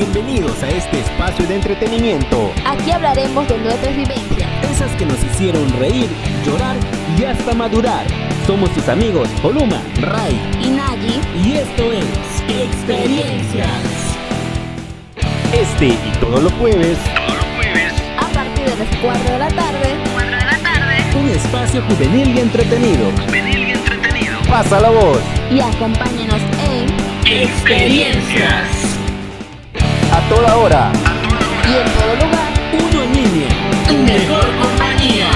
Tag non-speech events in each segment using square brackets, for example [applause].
Bienvenidos a este espacio de entretenimiento. Aquí hablaremos de nuestras vivencias. Esas que nos hicieron reír, llorar y hasta madurar. Somos tus amigos Oluma, Ray y Nayi. Y esto es Experiencias. Este y todos los jueves. Todos los jueves. A partir de las 4 de la tarde. 4 de la tarde. Un espacio juvenil y entretenido. Juvenil y entretenido. Pasa la voz. Y acompáñanos en Experiencias. A toda hora. y en todo lugar. Uno en línea. Tu mejor compañía.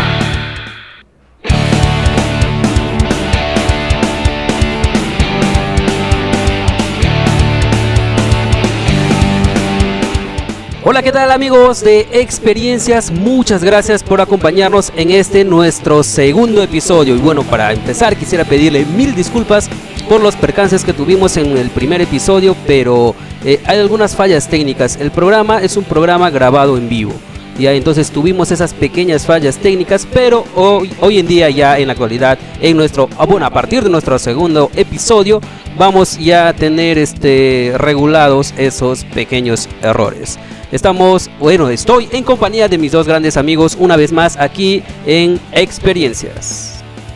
Hola, ¿qué tal amigos de Experiencias? Muchas gracias por acompañarnos en este nuestro segundo episodio. Y bueno, para empezar quisiera pedirle mil disculpas por los percances que tuvimos en el primer episodio, pero eh, hay algunas fallas técnicas. El programa es un programa grabado en vivo. Ya entonces tuvimos esas pequeñas fallas técnicas, pero hoy, hoy en día ya en la actualidad, en nuestro, ah, bueno, a partir de nuestro segundo episodio, vamos ya a tener este regulados esos pequeños errores. Estamos, bueno, estoy en compañía de mis dos grandes amigos una vez más aquí en Experiencias.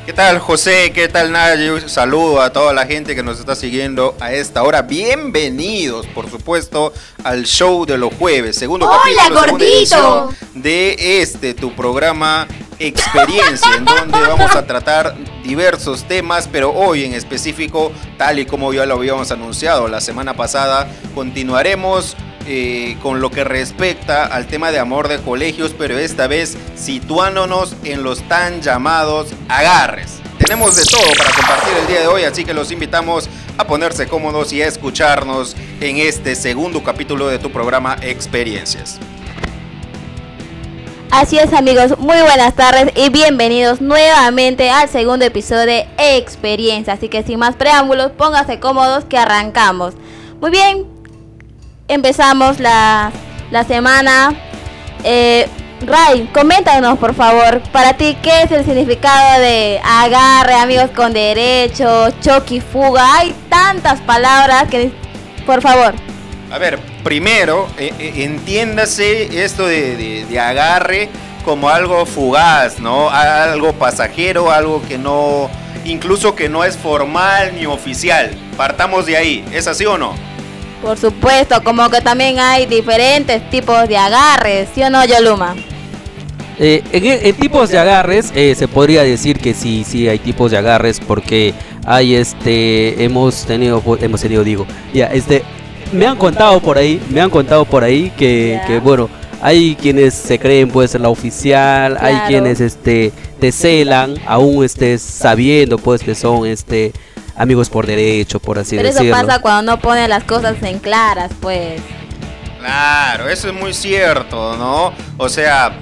¿Qué tal José? ¿Qué tal Nayo? Saludo a toda la gente que nos está siguiendo a esta hora. Bienvenidos, por supuesto, al show de los jueves. Segundo ¡Hola, capítulo, gordito! de este, tu programa Experiencia, en donde vamos a tratar diversos temas, pero hoy en específico, tal y como ya lo habíamos anunciado la semana pasada, continuaremos eh, con lo que respecta al tema de amor de colegios, pero esta vez situándonos en los tan llamados agarres. Tenemos de todo para compartir el día de hoy, así que los invitamos a ponerse cómodos y a escucharnos en este segundo capítulo de tu programa Experiencias. Así es amigos, muy buenas tardes y bienvenidos nuevamente al segundo episodio de Experiencia. Así que sin más preámbulos, pónganse cómodos que arrancamos. Muy bien, empezamos la, la semana. Eh, Ray, coméntanos por favor, para ti, ¿qué es el significado de agarre, amigos con derecho, choque y fuga? Hay tantas palabras que, por favor. A ver, primero, eh, eh, entiéndase esto de, de- de agarre como algo fugaz, ¿no? Algo pasajero, algo que no, incluso que no es formal ni oficial. Partamos de ahí, ¿es así o no? Por supuesto, como que también hay diferentes tipos de agarres, ¿sí o no, Yoluma? Eh, en, en tipos de agarres eh, se podría decir que sí, sí hay tipos de agarres porque hay este hemos tenido hemos tenido digo ya este me han contado por ahí me han contado por ahí que, bueno hay quienes se creen pues la oficial hay quienes este te celan aún estés sabiendo pues que son este amigos por derecho por así Pero eso decirlo pasa cuando no ponen las cosas en claras, pues. Claro, eso es muy cierto, ¿no? O sea,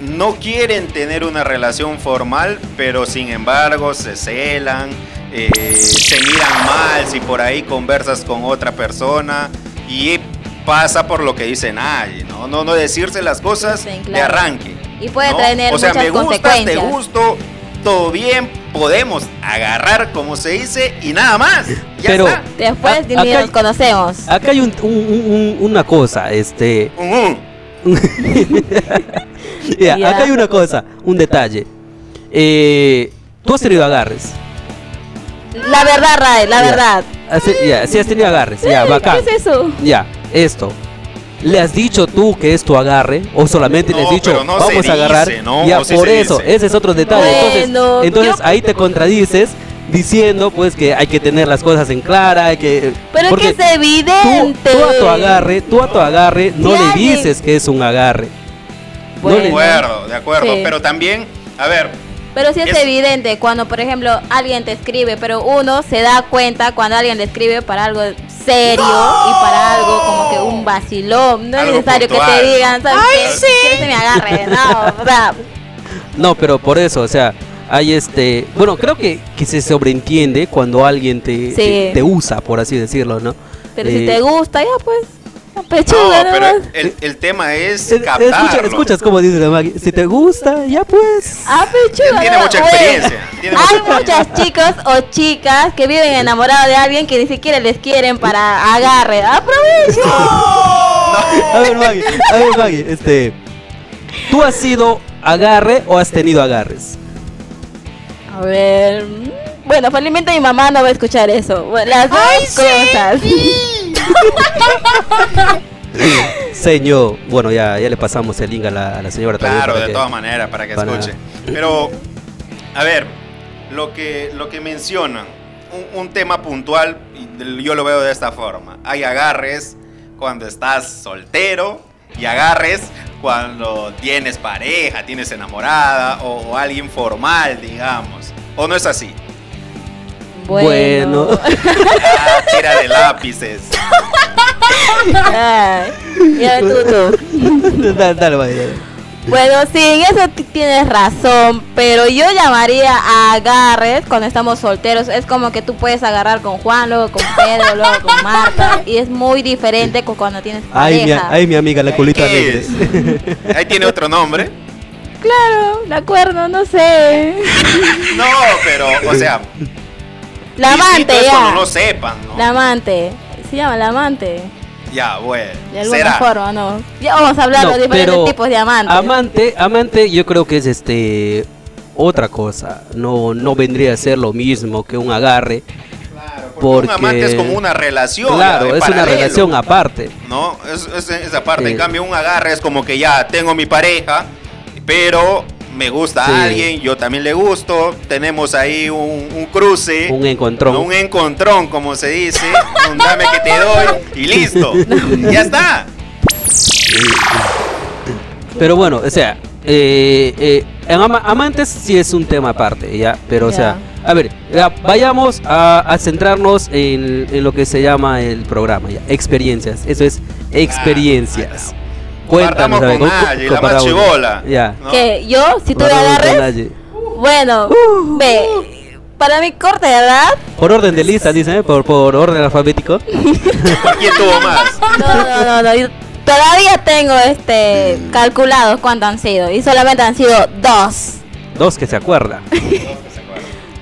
no quieren tener una relación formal, pero sin embargo se celan, eh, se miran mal si por ahí conversas con otra persona y pasa por lo que dice nadie, ¿no? No, no decirse las cosas Sí, de arranque. Y puede ¿no? tener O sea, muchas me gustas, te gusto, todo bien, podemos agarrar como se dice y nada más. Ya Pero- está. Después Ah, acá nos conocemos. acá hay un- un- un- un- una cosa este [laughs] Ya. Acá hay una cosa, un detalle. Eh, Tú has tenido agarres. La verdad, Ray, la verdad. Has- ya, sí has tenido agarres. Ya, [laughs] bacán. ¿Qué es eso? Ya, esto. ¿Le has dicho tú que es tu agarre? ¿O solamente le has dicho no vamos se a agarrar? dice, ¿no? Ya, ¿O sí por se eso, dice? ese es otro detalle. Bueno, entonces, entonces ahí te contradices diciendo pues que hay que tener las cosas en clara, hay que Pero es porque que es evidente. tú, tú a tu agarre, tú a tu agarre no le alguien- dices que es un agarre. Bueno. De acuerdo, de acuerdo. Sí. Pero también, a ver, Pero sí es, Es- evidente cuando, por ejemplo, alguien te escribe, pero uno se da cuenta cuando alguien le escribe para algo serio y para algo como que un vacilón. No es necesario que te digan, ¿sabes qué? ¿Quieres que me agarre? No, o sea, No, pero por eso, o sea, hay este, bueno, creo que, que se sobreentiende cuando alguien te, Sí. te, te usa, por así decirlo, ¿no? pero si Eh, te gusta, ya pues, la no, pechuga pero el, el tema es captarlo. escucha, escuchas como dice la Maggie, si te gusta, ya pues. Ah, pechuga. Tiene no, mucha experiencia, tiene Hay mucha muchas chicos o chicas que viven enamorados de alguien que ni siquiera les quieren para agarre. ¡Aprovechen! [laughs] A ver, Maggie, a ver, Maggie, este. ¿Tú has sido agarre o has tenido agarres? A ver. mm, Bueno, felizmente mi mamá no va a escuchar eso. Las dos cosas. [laughs] [laughs] Señor, bueno, ya, ya le pasamos el link a la, a la señora también Claro, de todas maneras, para que para- escuche. Pero, a ver, lo que, lo que mencionan, un, un tema puntual, yo lo veo de esta forma. Hay agarres cuando estás soltero y agarres cuando tienes pareja, tienes enamorada o, o alguien formal, digamos. ¿O no es así? Bueno. Bueno. Ah, tira de lápices. Ay, ya tú, tú. dale, dale, Maggie, dale. Bueno, sí, en eso ti- tienes razón, pero yo llamaría a agarres cuando estamos solteros. Es como que tú puedes agarrar con Juan, luego con Pedro, luego con Marta, y es muy diferente con cuando tienes Ay, mi, pareja. ay, mi amiga, la culita ¿Qué alegre. es? [laughs] Ahí tiene otro nombre. Claro, de acuerdo, no sé. No, pero, o sea, La amante, es cuando ya. no sepan, ¿no? La amante. Se llama la amante. Ya, bueno. De alguna será. forma, ¿no? Ya vamos a hablar de diferentes tipos de amantes. Amante, amante, yo creo que es este otra cosa. No, no vendría a ser lo mismo que un agarre. Porque Porque- un amante es como una relación. Claro, es una relación aparte. ¿No? Es, es esa parte. Sí. En cambio, un agarre es como que ya tengo mi pareja, pero me gusta Sí. a alguien, yo también le gusto. Tenemos ahí un, un cruce. Un encontrón. Un encontrón, como se dice. [laughs] un dame que te doy y listo. [laughs] ya está. Pero bueno, o sea, eh, eh, en ama- amantes sí es un tema aparte, ¿ya? Pero, o sea, a ver, ya, vayamos a, a centrarnos en, en lo que se llama el programa, ¿ya? Experiencias, eso es experiencias. Cuéntanos, Partamos con ¿cómo- cómo Naye, la más chibola. Ya. ¿no? Que yo, si tú le Comparamos con agarres, bueno, ve, para mi corte de edad, Por orden de lista, dicen, ¿eh? por, por orden alfabético. ¿Quién tuvo más? no, no, no, no, todavía tengo este calculados cuántos han sido y solamente han sido dos. Dos que se acuerda.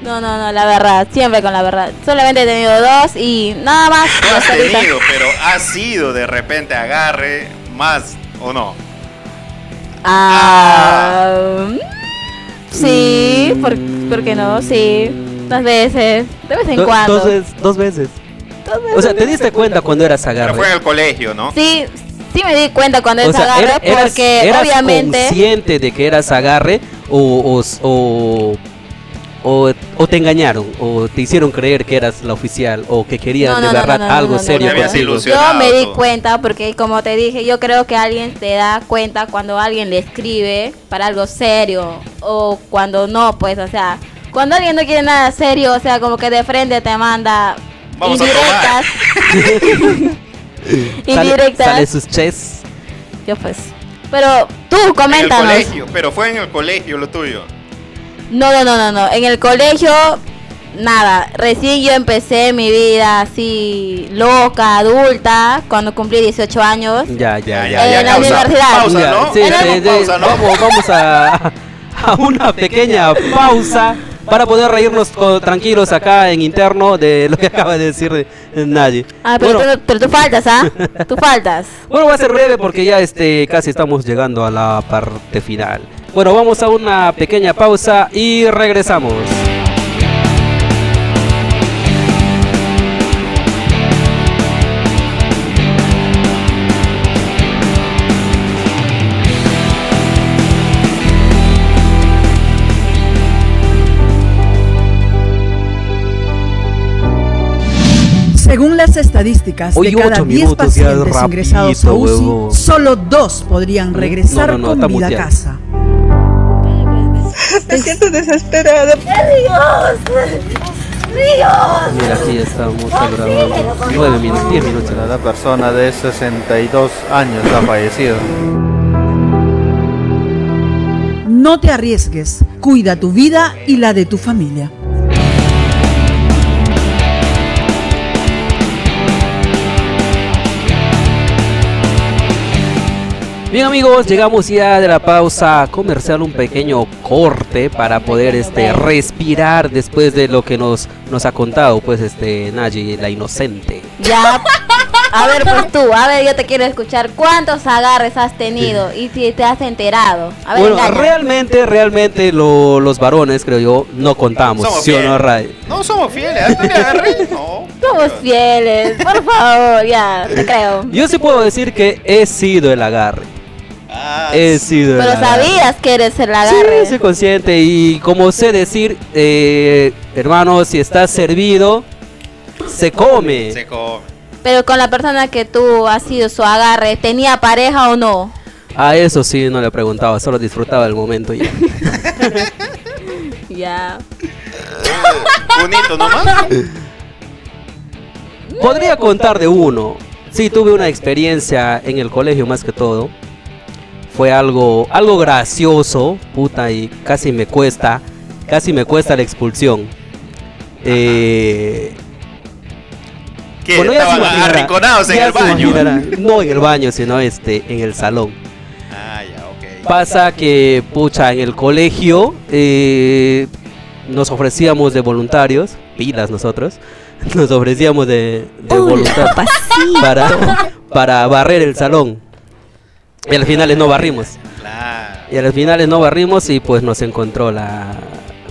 No, no, no, la verdad, siempre con la verdad. Solamente he tenido dos y nada más. No has tenido, pero ha sido de repente agarre más o no. Ah, mm, sí, ¿por, por qué no? Sí, dos veces, de vez en Do- cuando. Dos, veces- dos veces. Dos veces. O sea, te diste cuenta cuando eras Pero agarre. fue en el colegio, ¿no? Sí, sí me di cuenta cuando O es sea, agarre era- eras, porque eras obviamente consciente de que eras agarre o, o, o, o- o te engañaron o te hicieron creer que eras la oficial o que querían No, de verdad no, no, algo serio contigo. yo me di cuenta porque como te dije, yo creo que alguien te da cuenta cuando alguien le escribe para algo serio o cuando no, pues, o sea, cuando alguien no quiere nada serio, o sea, como que de frente te manda Vamos a indirectas. Sale, indirectas. sale sus ches. Yo pues. Pero tú En el coméntanos. colegio, pero fue en el colegio lo tuyo. No, no, no, no, no. En el colegio, nada. Recién yo empecé mi vida así loca, adulta, cuando cumplí 18 años. Ya, ya, Ya, En la pausa, universidad. Pausa, Ya, ¿no? sí, En la- sí, sí. pausa, ¿no? Vamos, vamos a, [laughs] a una pequeña pausa para poder reírnos tranquilos acá en interno de lo que acaba de decir de- nadie. Ah, pero, bueno, tú, pero tú faltas, ¿ah? [laughs] Tú faltas. bueno, va a ser breve porque ya este casi estamos llegando a la parte final. Bueno, vamos a una pequeña pausa y regresamos. Según las estadísticas, de cada ocho 10 minutos ya pacientes rapidito, ingresados a UCI, solo dos podrían regresar no, no, con vida a casa. [laughs] Me siento desesperada. Mira, aquí estamos grabando. Nueve minutos, diez minutos. La persona de 62 años ha fallecido. No te arriesgues, cuida tu vida y la de tu familia. Bien amigos, llegamos ya de la pausa comercial, un pequeño corte para poder este respirar después de lo que nos, nos ha contado pues este Nayi, la inocente. Ya. A ver, pues tú, a ver, yo te quiero escuchar. ¿Cuántos agarres has tenido? Y si te has enterado. A ver, Bueno, engaña. realmente, realmente lo- los varones, creo yo, no contamos, Somos ¿sí o no. Ray? No somos fieles. ¿Hasta me agarré? [laughs] No. Somos fieles, por favor, ya, te creo. Yo sí puedo decir que he sido el agarre. He sido el Pero sabías que eres el agarre. Sí, soy consciente y como sé decir, eh, hermano, si estás servido, se come. Se come. Pero con la persona que tú has sido su agarre, ¿tenía pareja o no? A eso sí no le preguntaba, solo disfrutaba del momento ya. [laughs] Ya. Bonito nomás. Podría contar de uno. Sí, tuve una experiencia en el colegio más que todo. Fue algo, algo gracioso, puta, y casi me cuesta, casi me cuesta la expulsión. Eh, bueno, ya arrinconados en ya el baño. [laughs] No en el baño, sino este, en el salón. Ah, ya, ok. Pasa que, pucha, en el colegio eh, nos ofrecíamos de voluntarios, pilas nosotros, [laughs] nos ofrecíamos de, de voluntarios para, para barrer el salón. Y al final no barrimos. Claro. Y al final no barrimos y pues nos encontró la,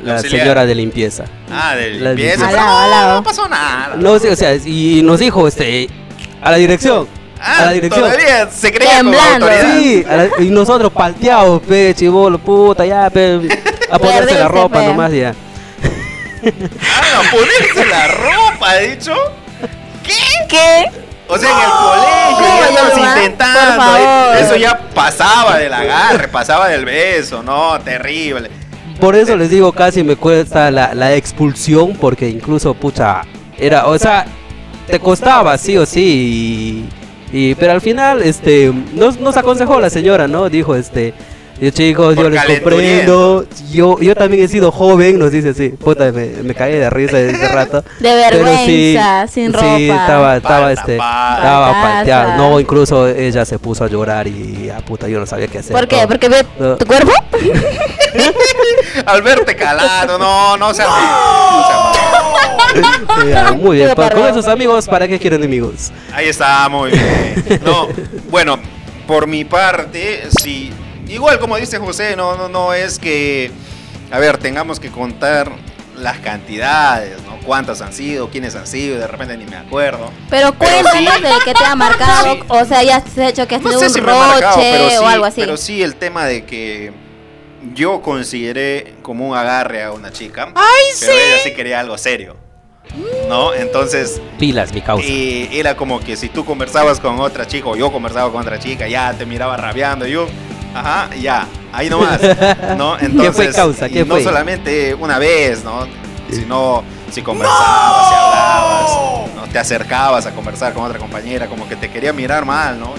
la señora de limpieza. Ah, de La limpieza. limpieza. pero Alao, no, pasó nada. No, o sea, y nos dijo este a la dirección. Ah, a la dirección. todavía se creía como Temblando. autoridad. Sí, a la- y nosotros palteados, pe, chivolo, puta, ya, pe, a ponerse la ropa pe. nomás ya. Ah, no, ponerse la ropa, he dicho. ¿Qué? O sea, en el colegio, ya estamos intentando. favor. Eso ya pasaba del agarre, pasaba del beso, no, terrible. Por eso les digo, casi me cuesta la, la expulsión, porque incluso, pucha, era, o sea, te costaba, sí o sí, y, y- pero al final, este, nos, nos aconsejó la señora, ¿no? Dijo, este, yo chicos, yo les comprendo, yo, yo también he sido joven, nos dice así, puta, me, me caí de risa ese rato. [laughs] De vergüenza, sin sí, ropa. estaba, estaba, Palta, este, palta. estaba palteada. No, incluso ella se puso a llorar y, ah, puta, yo no sabía qué hacer. ¿Por qué? todo. ¿Porque ve No. tu cuerpo? [laughs] Al verte calado, no, no se no [laughs] muy bien, pa- con esos amigos, ¿para qué quieren enemigos? Ahí está, muy bien. No, bueno, por mi parte, sí. Igual como dice José, no, no, no es que, a ver, tengamos que contar las cantidades, ¿no? Cuántas han sido, quiénes han sido, de repente ni me acuerdo. Pero cuéntanos sí. de qué te ha marcado. Sí. O sea, ya has hecho que has No sé un si marcado, roche pero sí, o algo así. pero sí el tema de que yo consideré como un agarre a una chica, pero ella sí quería algo serio. ¿No? Entonces, Pilas, mi causa. Y era como que si tú conversabas con otra chica o yo conversaba con otra chica, ya te miraba rabiando y yo, ajá, ya, ahí nomás, ¿no? [laughs] Entonces, fue causa? y ¿Qué no fue? solamente una vez, ¿no? Sino si conversabas, si hablabas, ¿no? te acercabas a conversar con otra compañera, como que te quería mirar mal, ¿no?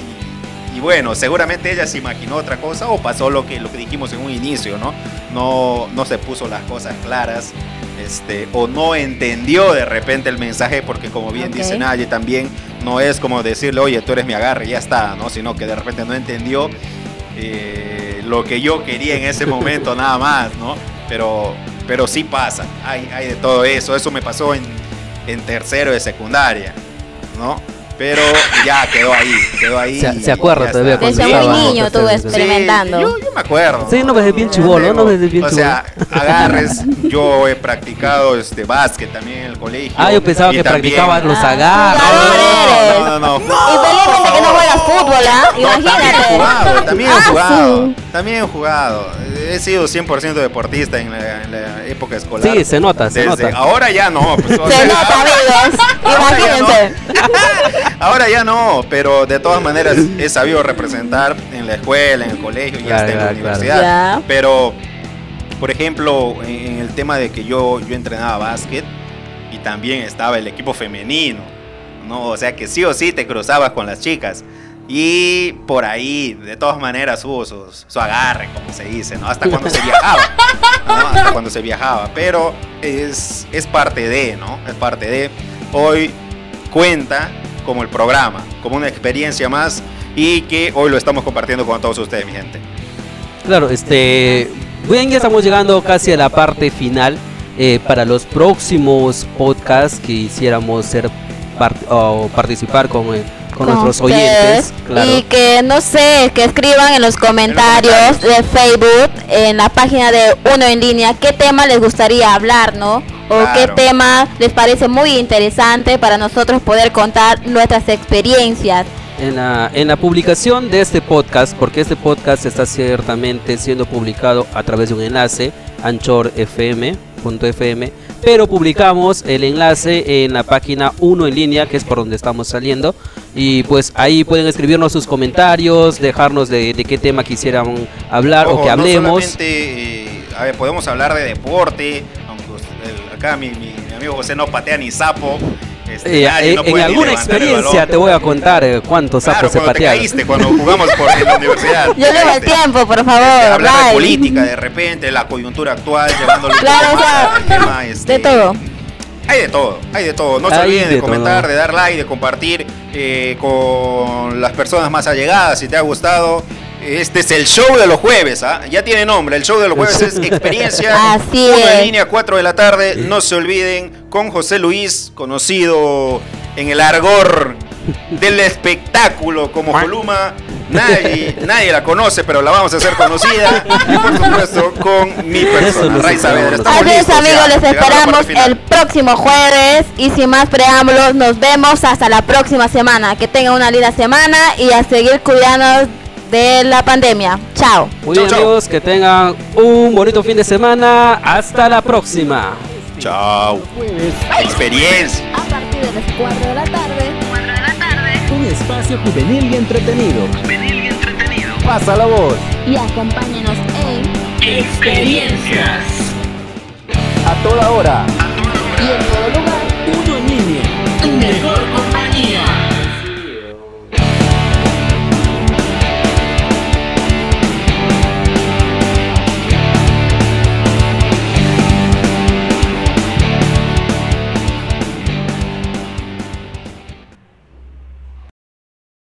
Y, y bueno, seguramente ella se imaginó otra cosa o pasó lo que, lo que dijimos en un inicio, ¿no? No, no se puso las cosas claras. Este, o no entendió de repente el mensaje porque como bien dice Naye también no es como decirle oye tú eres mi agarre y ya está no sino que de repente no entendió eh, lo que yo quería en ese momento [laughs] nada más no pero pero sí pasa hay, hay de todo eso eso me pasó en, en tercero de secundaria no pero ya quedó ahí quedó ahí Se- se acuerda todavía cuando Desde muy estaba- niño sí. experimentando. Sí, yo, yo me acuerdo. Sí, no ves bien chibolo, no ves bien O sea, agarres, [laughs] yo he practicado este básquet también en el colegio. Ah, yo pensaba que también- practicabas los Ah, agarres. No, no, no, no. Que no juegas fútbol, ¿ah? No, también he Imagínate. jugado, también he Ah, jugado, sí. también he jugado. He sido 100% deportista en la, en la época escolar. Sí, se nota, se nota. Ahora ya no. pues, o Se sea, nota, amigos. [laughs] ahora ya no. Imagínense. [laughs] Ahora ya no, pero de todas maneras he sabido representar en la escuela, en el colegio y Claro, hasta en la claro, universidad. Pero, por ejemplo, en, en el tema de que yo, yo entrenaba básquet y también estaba el equipo femenino, ¿no? O sea que sí o sí te cruzabas con las chicas. Y por ahí, de todas maneras, hubo su, su agarre, como se dice, ¿no? Hasta cuando se [laughs] viajaba. ¿no? Hasta cuando se viajaba. Pero es, es parte de, ¿no? Es parte de. Hoy cuenta como el programa, como una experiencia más y que hoy lo estamos compartiendo con todos ustedes, mi gente. Claro, este. Bien, ya estamos llegando casi a la parte final. Eh, para los próximos podcasts que hiciéramos ser part- o participar con, eh, con con nuestros ustedes. oyentes. Claro. Y que no sé, que escriban en los comentarios de Facebook, en la página de Uno en línea, qué tema les gustaría hablar, ¿no? O qué tema les parece muy interesante para nosotros poder contar nuestras experiencias. En la, en la publicación de este podcast, porque este podcast está ciertamente siendo publicado a través de un enlace, anchorfm.fm, pero publicamos el enlace en la página 1 en línea, que es por donde estamos saliendo, y pues ahí pueden escribirnos sus comentarios, dejarnos de, de qué tema quisieran hablar o que no hablemos. solamente, eh, a ver, podemos hablar de deporte, aunque usted- acá mi, mi- mi amigo José no patea ni sapo. Este, Eh, nadie eh, no en alguna experiencia te voy a contar eh, cuántos Claro, sapos se cuando te patearon. caíste, cuando jugamos por en la universidad. [laughs] Yo llevo el Este, tiempo, por favor. este, hablar de política de repente, la coyuntura actual, [laughs] llevándolo un Claro, poco o sea, tema, este, De todo. Hay de todo, hay de todo. No se olviden de, de comentar, todo. de dar like, de compartir eh, con las personas más allegadas si te ha gustado. Este es el show de los jueves, ¿ah? ya tiene nombre. El show de los jueves es [laughs] experiencia. Así es. en línea, 4 de la tarde. No se olviden con José Luis, conocido en el argor del espectáculo como Columa. Nadie, nadie la conoce, pero la vamos a hacer conocida. Y por supuesto, con mi persona, Saavedra. esperamos. Estamos Así es listos amigos, ya, les llegando esperamos final. el próximo jueves y sin más preámbulos nos vemos hasta la próxima semana. Que tengan una linda semana y a seguir cuidándonos de la pandemia. Chao. Muy amigos, que tengan un bonito fin de semana. Hasta la próxima. Chao. Experiencia. A partir de las 4 de la tarde. 4 de la tarde. Un espacio juvenil y entretenido. Juvenil y entretenido. Pasa la voz. Y acompáñenos en Experiencias. A toda hora. Y en todo lugar. Uno en línea. Mejor